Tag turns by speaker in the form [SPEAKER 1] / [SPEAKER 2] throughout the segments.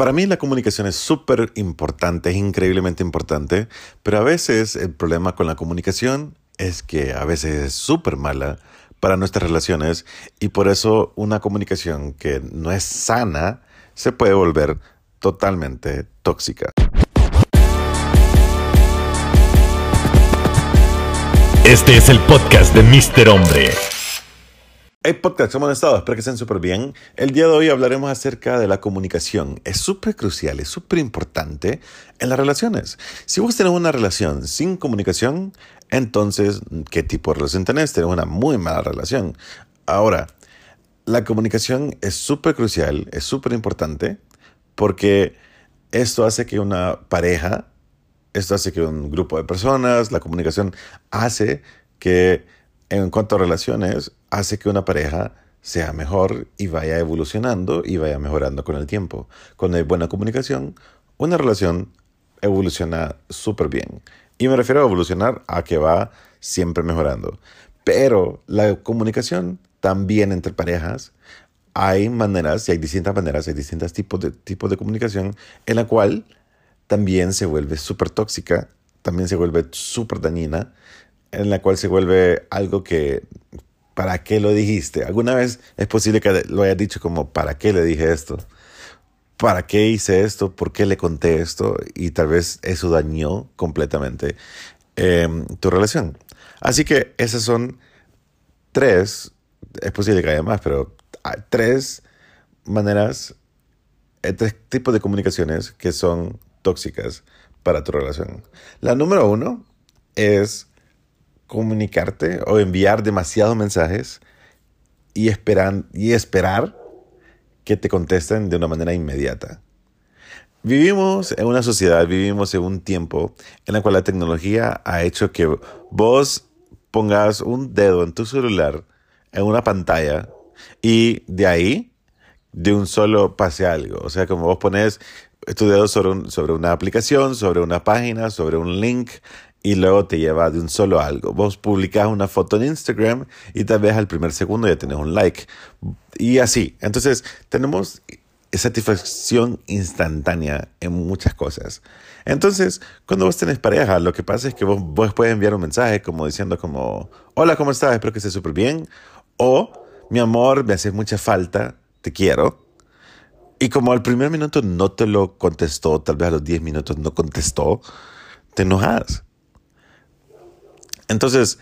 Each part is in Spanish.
[SPEAKER 1] Para mí la comunicación es súper importante, es increíblemente importante, pero a veces el problema con la comunicación es que a veces es súper mala para nuestras relaciones y por eso una comunicación que no es sana se puede volver totalmente tóxica.
[SPEAKER 2] Este es el podcast de Mr. Hombre.
[SPEAKER 1] Hey podcast, ¿cómo han estado? Espero que estén súper bien. El día de hoy hablaremos acerca de la comunicación. Es súper crucial, es súper importante en las relaciones. Si vos tenés una relación sin comunicación, entonces, ¿qué tipo de relación tenés? Tenés una muy mala relación. Ahora, la comunicación es súper crucial, es súper importante, porque esto hace que una pareja, esto hace que un grupo de personas, la comunicación hace que en cuanto a relaciones, hace que una pareja sea mejor y vaya evolucionando y vaya mejorando con el tiempo. Cuando hay buena comunicación, una relación evoluciona súper bien. Y me refiero a evolucionar a que va siempre mejorando. Pero la comunicación también entre parejas, hay maneras, y hay distintas maneras, hay distintos tipos de, tipos de comunicación en la cual también se vuelve súper tóxica, también se vuelve súper dañina, en la cual se vuelve algo que ¿Para qué lo dijiste? ¿Alguna vez es posible que lo hayas dicho como, ¿para qué le dije esto? ¿Para qué hice esto? ¿Por qué le conté esto? Y tal vez eso dañó completamente em, tu relación. Así que esas son tres, es posible que haya más, pero tres maneras, eh, tres tipos de comunicaciones que son tóxicas para tu relación. La número uno es comunicarte o enviar demasiados mensajes y, esperan, y esperar que te contesten de una manera inmediata. Vivimos en una sociedad, vivimos en un tiempo en el cual la tecnología ha hecho que vos pongas un dedo en tu celular en una pantalla y de ahí, de un solo pase algo. O sea, como vos pones tu dedo sobre, sobre una aplicación, sobre una página, sobre un link y luego te lleva de un solo algo. Vos publicás una foto en Instagram y tal vez al primer segundo ya tenés un like. Y así. Entonces, tenemos satisfacción instantánea en muchas cosas. Entonces, cuando vos tenés pareja, lo que pasa es que vos, vos puedes enviar un mensaje como diciendo como, hola, ¿cómo estás? Espero que estés súper bien. O, mi amor, me hace mucha falta, te quiero. Y como al primer minuto no te lo contestó, tal vez a los 10 minutos no contestó, te enojas entonces,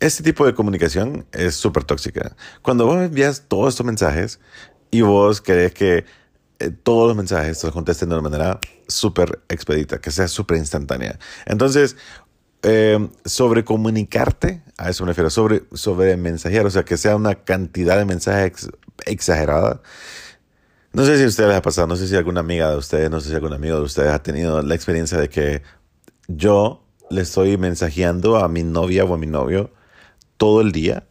[SPEAKER 1] este tipo de comunicación es súper tóxica. Cuando vos envías todos estos mensajes y vos querés que eh, todos los mensajes se los contesten de una manera súper expedita, que sea súper instantánea. Entonces, eh, sobre comunicarte, a eso me refiero, sobre, sobre mensajear, o sea, que sea una cantidad de mensajes exagerada. No sé si a ustedes les ha pasado, no sé si alguna amiga de ustedes, no sé si algún amigo de ustedes ha tenido la experiencia de que yo le estoy mensajeando a mi novia o a mi novio todo el día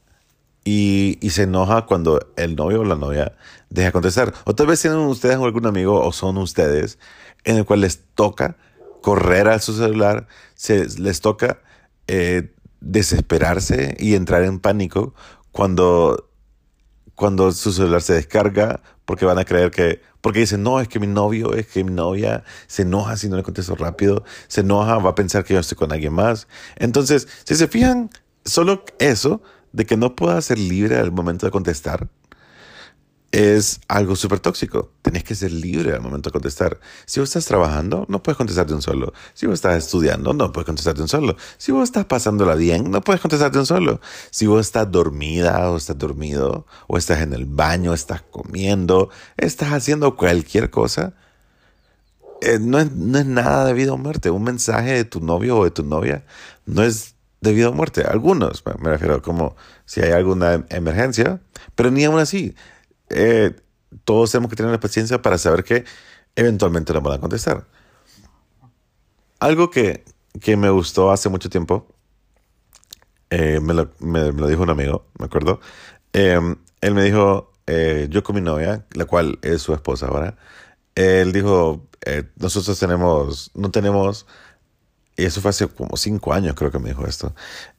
[SPEAKER 1] y, se enoja cuando el novio o la novia deja contestar. O tal vez tienen ustedes algún amigo o son ustedes en el cual les toca correr a su celular, se, les toca eh, desesperarse y entrar en pánico cuando, cuando su celular se descarga porque van a creer que porque dicen, no, es que mi novio, es que mi novia se enoja si no le contesto rápido, se enoja, va a pensar que yo estoy con alguien más. Entonces, si se fijan, solo eso de que no pueda ser libre al momento de contestar, es algo súper tóxico. Tenés que ser libre al momento de contestar. Si vos estás trabajando, no puedes contestar de un solo. Si vos estás estudiando, no puedes contestar de un solo. Si vos estás pasándola bien, no puedes contestar de un solo. Si vos estás dormida o estás dormido, o estás en el baño, estás comiendo, estás haciendo cualquier cosa, eh, no, es, no es nada de vida o muerte. Un mensaje de tu novio o de tu novia no es de vida o muerte. Algunos, me refiero, como si hay alguna emergencia, pero ni aún así eh, todos tenemos que tener la paciencia para saber que eventualmente lo van a contestar. Algo que, que me gustó hace mucho tiempo, eh, me, lo, me, lo, dijo un amigo, me acuerdo. Em, él me dijo, eh, yo con mi novia, la cual es su esposa ahora, él dijo, nosotros tenemos, no tenemos, y eso fue hace como cinco años creo que me dijo esto,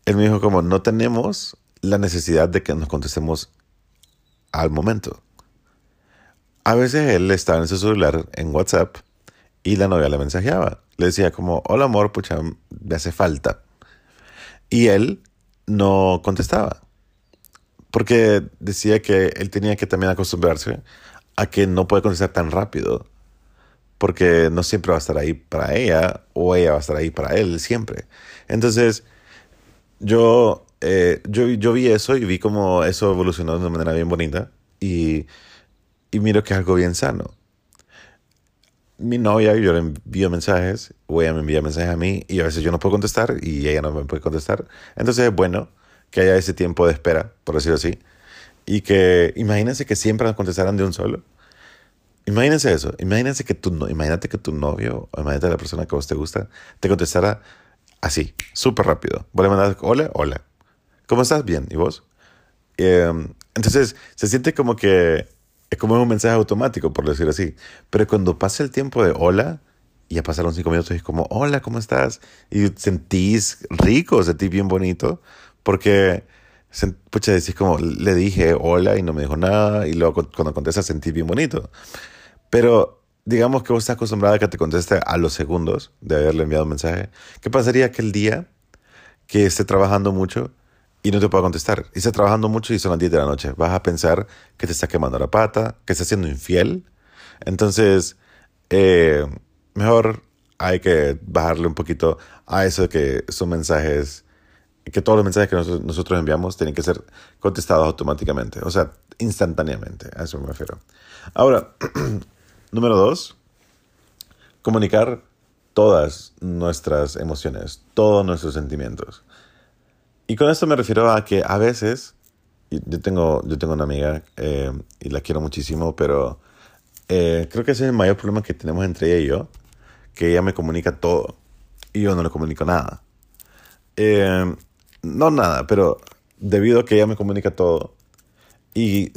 [SPEAKER 1] él me dijo como, no tenemos la necesidad de que nos contestemos al momento. a veces él estaba en su celular en WhatsApp y la novia le mensajeaba. Le decía como, hola amor, pucha, me hace falta. Y él no contestaba. Porque decía que él tenía que también acostumbrarse a que no puede contestar tan rápido. Porque no siempre va a estar ahí para ella o ella va a estar ahí para él siempre. Entonces, yo, eh, yo, yo vi eso y vi cómo eso evolucionó de una manera bien bonita. Y, y miro que es algo bien sano mi novia, yo le envío mensajes, o ella me envía mensajes a mí, y a veces yo no puedo contestar y ella no me puede contestar. Entonces es bueno que haya ese tiempo de espera, por decirlo así, y que imagínense que siempre nos contestaran de un solo. Imagínense eso, imagínense que tu, imagínate que tu novio, o imagínate la persona que a vos te gusta, te contestara así, súper rápido. Vos le mandas, hola, hola, ¿cómo estás? Bien, ¿y vos? Em, entonces se siente como que es como un mensaje automático, por decirlo así. Pero cuando pasa el tiempo de hola, y ya pasaron cinco minutos y es como, hola, ¿cómo estás? Y sentís rico, sentís bien bonito, porque, pucha, decís como, le dije hola y no me dijo nada, y luego cuando contesta sentís bien bonito. Pero digamos que vos estás acostumbrada a que te conteste a los segundos de haberle enviado un mensaje. ¿Qué pasaría aquel día que esté trabajando mucho y no te puedo contestar. Y está trabajando mucho y son las 10 de la noche. Vas a pensar que te está quemando la pata, que está siendo infiel. Entonces, eh, mejor hay que bajarle un poquito a eso de que son mensajes, que todos los mensajes que nosotros, enviamos tienen que ser contestados automáticamente, o sea, instantáneamente. A eso me refiero. Ahora, número dos, comunicar todas nuestras emociones, todos nuestros sentimientos. Y con esto me refiero a que a veces, yo tengo, yo tengo una amiga eh, y la quiero muchísimo, pero eh, creo que ese es el mayor problema que tenemos entre ella y yo, que ella me comunica todo y yo no le comunico nada. Eh, no nada, pero debido a que ella me comunica todo y,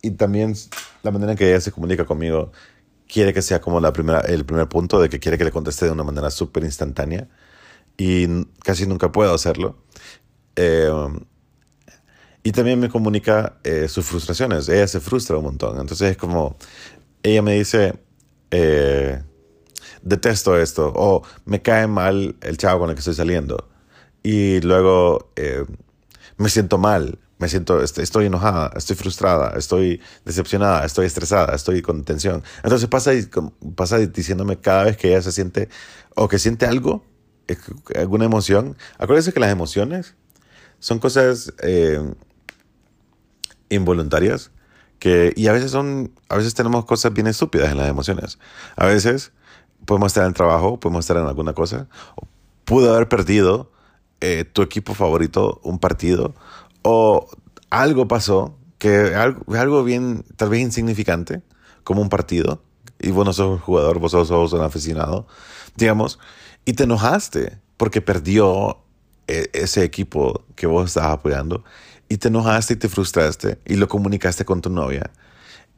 [SPEAKER 1] y también la manera en que ella se comunica conmigo quiere que sea como la primera, el primer punto de que quiere que le conteste de una manera súper instantánea y casi nunca puedo hacerlo. Eh, y también me comunica eh, sus frustraciones. Ella se frustra un montón. Entonces es como, ella me dice, eh, detesto esto, o me cae mal el chavo con el que estoy saliendo. Y luego me siento mal, me siento, estoy enojada, estoy frustrada, estoy decepcionada, estoy estresada, estoy con tensión. Entonces pasa, pasa diciéndome cada vez que ella se siente, o que siente algo, alguna emoción. Acuérdense que las emociones son cosas eh, involuntarias que, y a veces son, a veces tenemos cosas bien estúpidas en las emociones. A veces podemos estar en trabajo, podemos estar en alguna cosa, pudo haber perdido eh, tu equipo favorito un partido, o algo pasó que algo, algo bien, tal vez insignificante, como un partido, y vos no sos un jugador, vos sos un aficionado, digamos, y te enojaste porque perdió ese equipo que vos estabas apoyando y te enojaste y te frustraste y lo comunicaste con tu novia.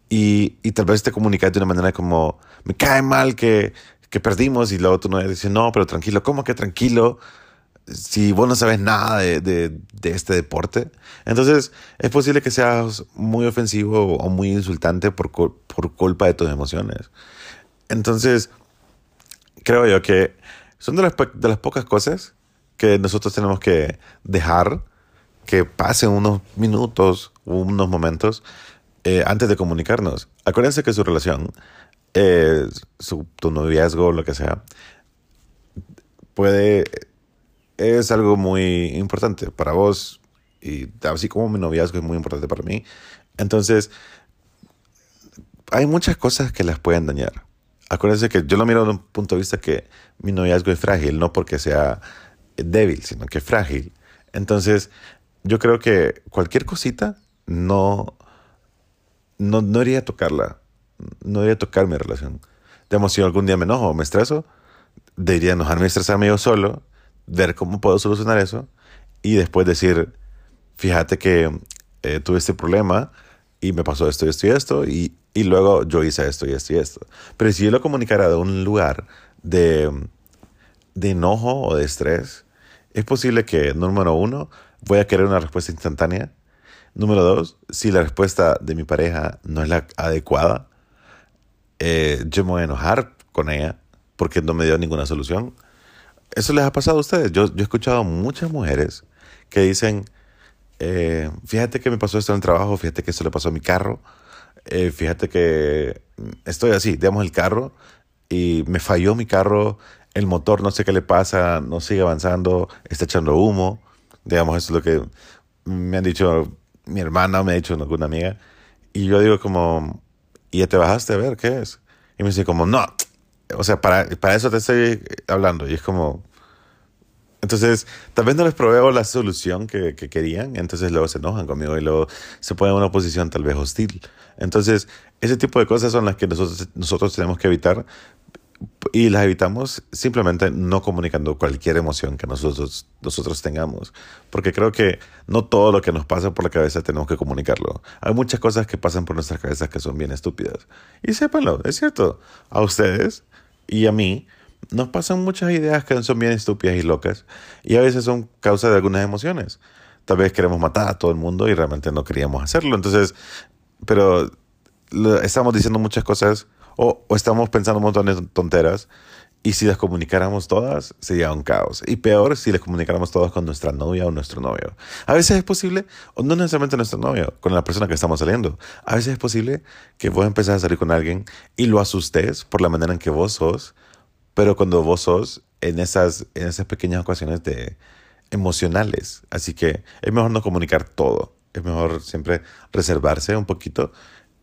[SPEAKER 1] Y, y tal vez te comunicaste de una manera como, me cae mal que, que perdimos y luego tu novia dice, no, pero tranquilo, ¿cómo que tranquilo? Si vos no sabes nada de, de, de este deporte. Entonces es posible que seas muy ofensivo o muy insultante por, por culpa de tus emociones. Entonces, creo yo que son de las, de las pocas cosas que nosotros tenemos que dejar que pasen unos minutos unos momentos eh, antes de comunicarnos. Acuérdense que su relación, eh, su, tu noviazgo, lo que sea, puede, es algo muy importante para vos y así como mi noviazgo es muy importante para mí. Entonces, hay muchas cosas que las pueden dañar. Acuérdense que yo lo miro de un punto de vista que mi noviazgo es frágil, no porque sea débil, sino que frágil. Entonces, yo creo que cualquier cosita no, no, no iría a tocarla, no iría a tocar mi relación. Digamos, si algún día me enojo o me estreso, debería enojarme y estresarme yo solo, ver cómo puedo solucionar eso y después decir, fíjate que eh, tuve este problema y me pasó esto y esto y esto y, y luego yo hice esto y esto y esto. Pero si yo lo comunicara de un lugar de, de enojo o de estrés, es posible que, número uno, voy a querer una respuesta instantánea. Número dos, si la respuesta de mi pareja no es la adecuada, eh, yo me voy a enojar con ella porque no me dio ninguna solución. ¿Eso les ha pasado a ustedes? Yo, he escuchado muchas mujeres que dicen, eh, fíjate que me pasó esto en el trabajo, fíjate que eso le pasó a mi carro, eh, fíjate que estoy así, digamos el carro, y me falló mi carro, el motor no sé qué le pasa, no sigue avanzando, está echando humo, digamos, eso es lo que me han dicho mi hermana, me ha dicho alguna amiga, y yo digo como, ¿y ya te bajaste a ver qué es? Y me dice como, no, o sea, para, para eso te estoy hablando, y es como, entonces, tal vez no les proveo la solución que, que, querían, entonces luego se enojan conmigo y luego se ponen en una posición tal vez hostil. Entonces, ese tipo de cosas son las que nosotros, nosotros tenemos que evitar y las evitamos simplemente no comunicando cualquier emoción que nosotros, nosotros tengamos. Porque creo que no todo lo que nos pasa por la cabeza tenemos que comunicarlo. Hay muchas cosas que pasan por nuestras cabezas que son bien estúpidas. Y sépanlo, es cierto. A ustedes y a mí nos pasan muchas ideas que son bien estúpidas y locas y a veces son causa de algunas emociones. Tal vez queremos matar a todo el mundo y realmente no queríamos hacerlo. Entonces, pero estamos diciendo muchas cosas o, estamos pensando un montón de tonteras y si las comunicáramos todas, sería un caos. Y peor si las comunicáramos todas con nuestra novia o nuestro novio. A veces es posible, o no necesariamente nuestro novio, con la persona que estamos saliendo. A veces es posible que vos empezás a salir con alguien y lo asustes por la manera en que vos sos pero cuando vos sos en esas, en esas pequeñas ocasiones de emocionales. Así que es mejor no comunicar todo. Es mejor siempre reservarse un poquito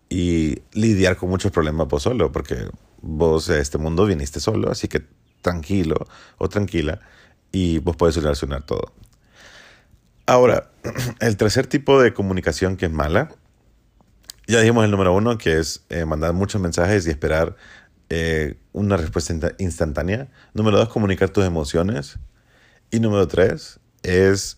[SPEAKER 1] y lidiar con muchos problemas vos solo, porque vos a este mundo viniste solo, así que tranquilo o tranquila y vos podés solucionar todo. Ahora, el tercer tipo de comunicación que es mala, ya dijimos el número uno, que es eh, mandar muchos mensajes y esperar eh, una respuesta instantánea. Número dos, comunicar tus emociones. Y número tres es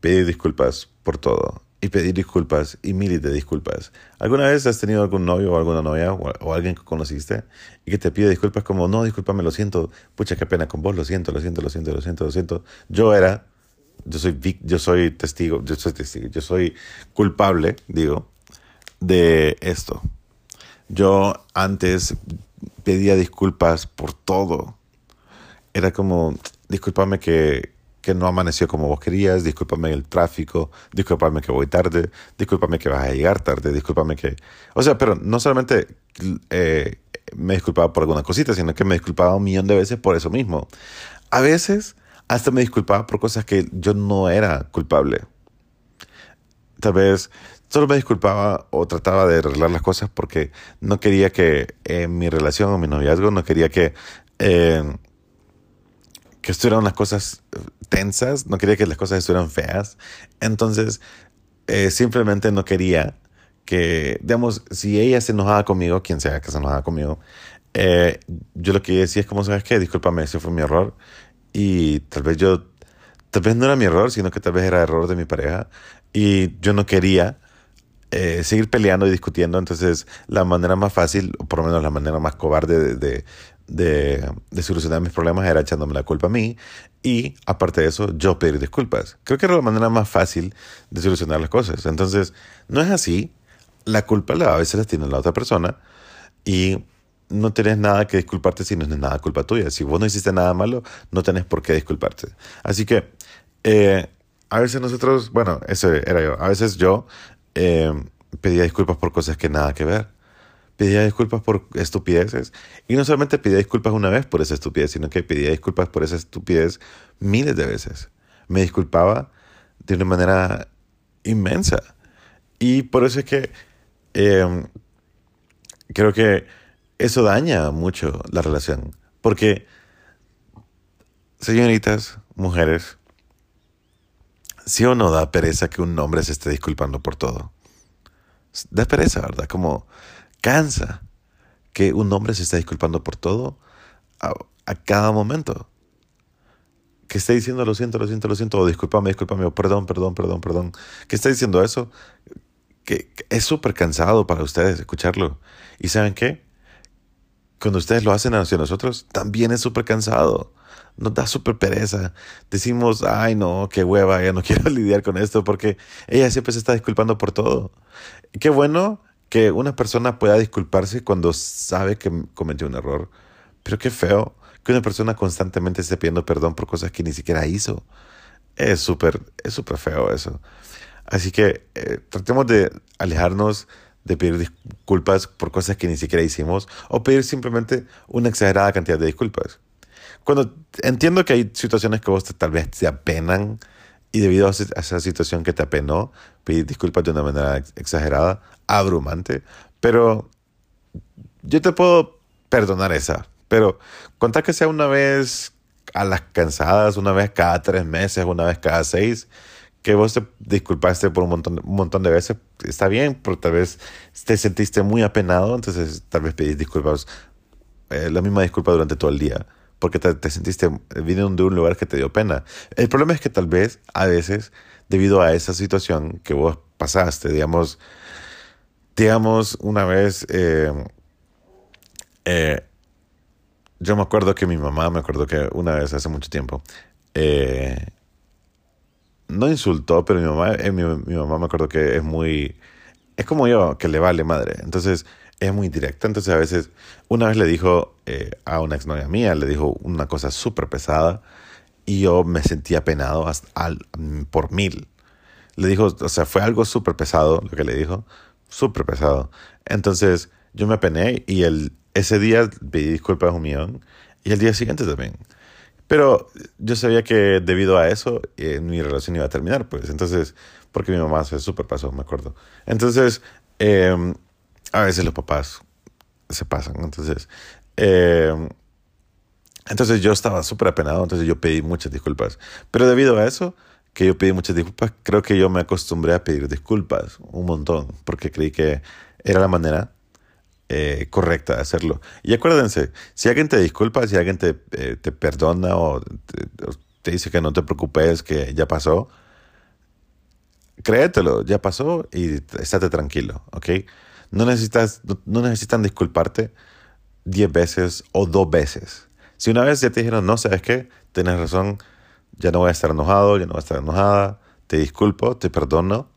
[SPEAKER 1] pedir disculpas por todo. Y pedir disculpas y miles de disculpas. ¿Alguna vez has tenido algún novio o alguna novia o, alguien que conociste y que te pide disculpas como, no, discúlpame, lo siento, pucha, qué pena con vos, lo siento, lo siento, lo siento, lo siento, lo siento. Yo era, yo soy, yo soy testigo, yo soy testigo, yo soy culpable, digo, de esto. Yo antes pedía disculpas por todo. Era como, discúlpame que, que no amaneció como vos querías, discúlpame el tráfico, discúlpame que voy tarde, discúlpame que vas a llegar tarde, discúlpame que... O sea, pero no solamente eh, me disculpaba por alguna cosita, sino que me disculpaba un millón de veces por eso mismo. A veces hasta me disculpaba por cosas que yo no era culpable. Tal vez Solo me disculpaba o trataba de arreglar las cosas porque no quería que en mi relación o mi noviazgo, no quería que, eh, que estuvieran las cosas tensas, no quería que las cosas estuvieran feas. Entonces, eh, simplemente no quería que, digamos, si ella se enojaba conmigo, quien sea que se enojaba conmigo, eh, yo lo que decía es como, ¿sabes qué? Discúlpame, ese fue mi error. Y tal vez yo, tal vez no era mi error, sino que tal vez era error de mi pareja. Y yo no quería eh, seguir peleando y discutiendo. Entonces, la manera más fácil, o por lo menos la manera más cobarde de, de, de, solucionar mis problemas era echándome la culpa a mí y, aparte de eso, yo pedir disculpas. Creo que era la manera más fácil de solucionar las cosas. Entonces, no es así. La culpa a veces la tiene la otra persona y no tenés nada que disculparte si no es nada culpa tuya. Si vos no hiciste nada malo, no tenés por qué disculparte. Así que, eh, a veces nosotros, bueno, ese era yo. A veces yo eh, pedía disculpas por cosas que nada que ver. Pedía disculpas por estupideces. Y no solamente pedía disculpas una vez por esa estupidez, sino que pedía disculpas por esa estupidez miles de veces. Me disculpaba de una manera inmensa. Y por eso es que em, creo que eso daña mucho la relación. Porque, señoritas, mujeres, ¿Sí o no da pereza que un hombre se esté disculpando por todo? Da pereza, ¿verdad? Como cansa que un hombre se esté disculpando por todo a, cada momento. Que esté diciendo lo siento, lo siento, lo siento, o discúlpame, discúlpame, perdón, perdón, perdón, perdón. Que esté diciendo eso, que, que es súper cansado para ustedes escucharlo. ¿Y saben qué? Cuando ustedes lo hacen hacia nosotros, también es súper cansado nos da súper pereza. Decimos, ay no, qué hueva, ya no quiero lidiar con esto porque ella siempre se está disculpando por todo. Qué bueno que una persona pueda disculparse cuando sabe que cometió un error. Pero qué feo que una persona constantemente esté pidiendo perdón por cosas que ni siquiera hizo. Es súper, es súper feo eso. Así que eh, tratemos de alejarnos de pedir disculpas por cosas que ni siquiera hicimos o pedir simplemente una exagerada cantidad de disculpas. Cuando entiendo que hay situaciones que vos tal vez te apenan y debido a esa situación que te apenó, pedir disculpas de una manera exagerada, abrumante, pero yo te puedo perdonar esa, pero contar que sea una vez a las cansadas, una vez cada tres meses, una vez cada seis, que vos te disculpaste por un montón, un montón de veces, está bien, pero tal vez te sentiste muy apenado, entonces tal vez pedís disculpas, eh, la misma disculpa durante todo el día, porque te, te sentiste, vino de un lugar que te dio pena. El problema es que tal vez a veces, debido a esa situación que vos pasaste, digamos, digamos, una vez, eh, eh, yo me acuerdo que mi mamá, me acuerdo que una vez hace mucho tiempo, eh, no insultó, pero mi mamá, mi, mamá me acuerdo que es muy, es como yo, que le vale madre. Entonces, es muy directa. Entonces, a veces, una vez le dijo a una exnovia mía, le dijo una cosa súper pesada y yo me sentía penado hasta al, por mil. Le dijo, o sea, fue algo súper pesado lo que le dijo, súper pesado. Entonces yo me apené y el, ese día pedí disculpas un millón y el día siguiente también. Pero yo sabía que debido a eso eh, mi relación iba a terminar, pues. Entonces, porque mi mamá se súper pasó, me acuerdo. Entonces, eh, a veces los papás se pasan. Entonces, eh, entonces yo estaba súper apenado, entonces yo pedí muchas disculpas. Pero debido a eso, que yo pedí muchas disculpas, creo que yo me acostumbré a pedir disculpas un montón, porque creí que era la manera eh, correcta de hacerlo. Y acuérdense, si alguien te disculpa, si alguien te, eh, te perdona o te, dice que no te preocupes, que ya pasó, créetelo, ya pasó y estate tranquilo, ¿ok? No, necesitas, no, necesitan disculparte diez veces o dos veces. Si una vez ya te dijeron, no, ¿sabes qué? Tienes razón, ya no voy a estar enojado, ya no voy a estar enojada, te disculpo, te perdono.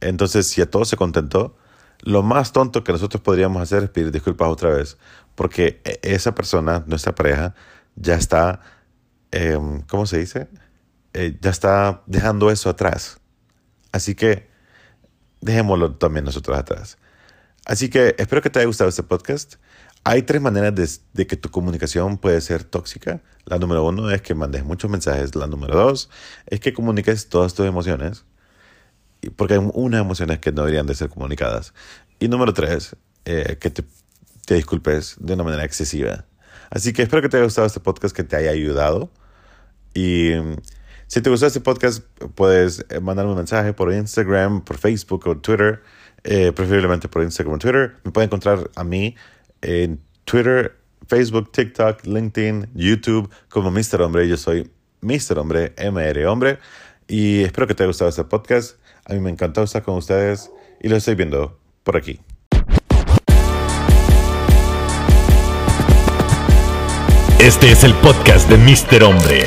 [SPEAKER 1] Entonces, si a todos se contentó, lo más tonto que nosotros podríamos hacer es pedir disculpas otra vez, porque e, esa persona, nuestra pareja, ya está, eh, ¿cómo se dice? Eh, ya está dejando eso atrás. Así que dejémoslo también nosotros atrás. Así que espero que te haya gustado este podcast. Hay tres maneras de, que tu comunicación puede ser tóxica. La número uno es que mandes muchos mensajes. La número dos es que comuniques todas tus emociones. Porque hay unas emociones que no deberían de ser comunicadas. Y número tres, eh, que te, te, disculpes de una manera excesiva. Así que espero que te haya gustado este podcast, que te haya ayudado. Y si te gustó este podcast, puedes mandarme un mensaje por Instagram, por Facebook o Twitter. Eh, preferiblemente por Instagram o Twitter. Me puede encontrar a mí en Twitter, Facebook, TikTok, LinkedIn, YouTube como Mr. Hombre. Yo soy Mr. Hombre, MR Hombre. Y espero que te haya gustado este podcast. A mí me encantó estar con ustedes y lo estoy viendo por aquí.
[SPEAKER 2] Este es el podcast de Mr. Hombre.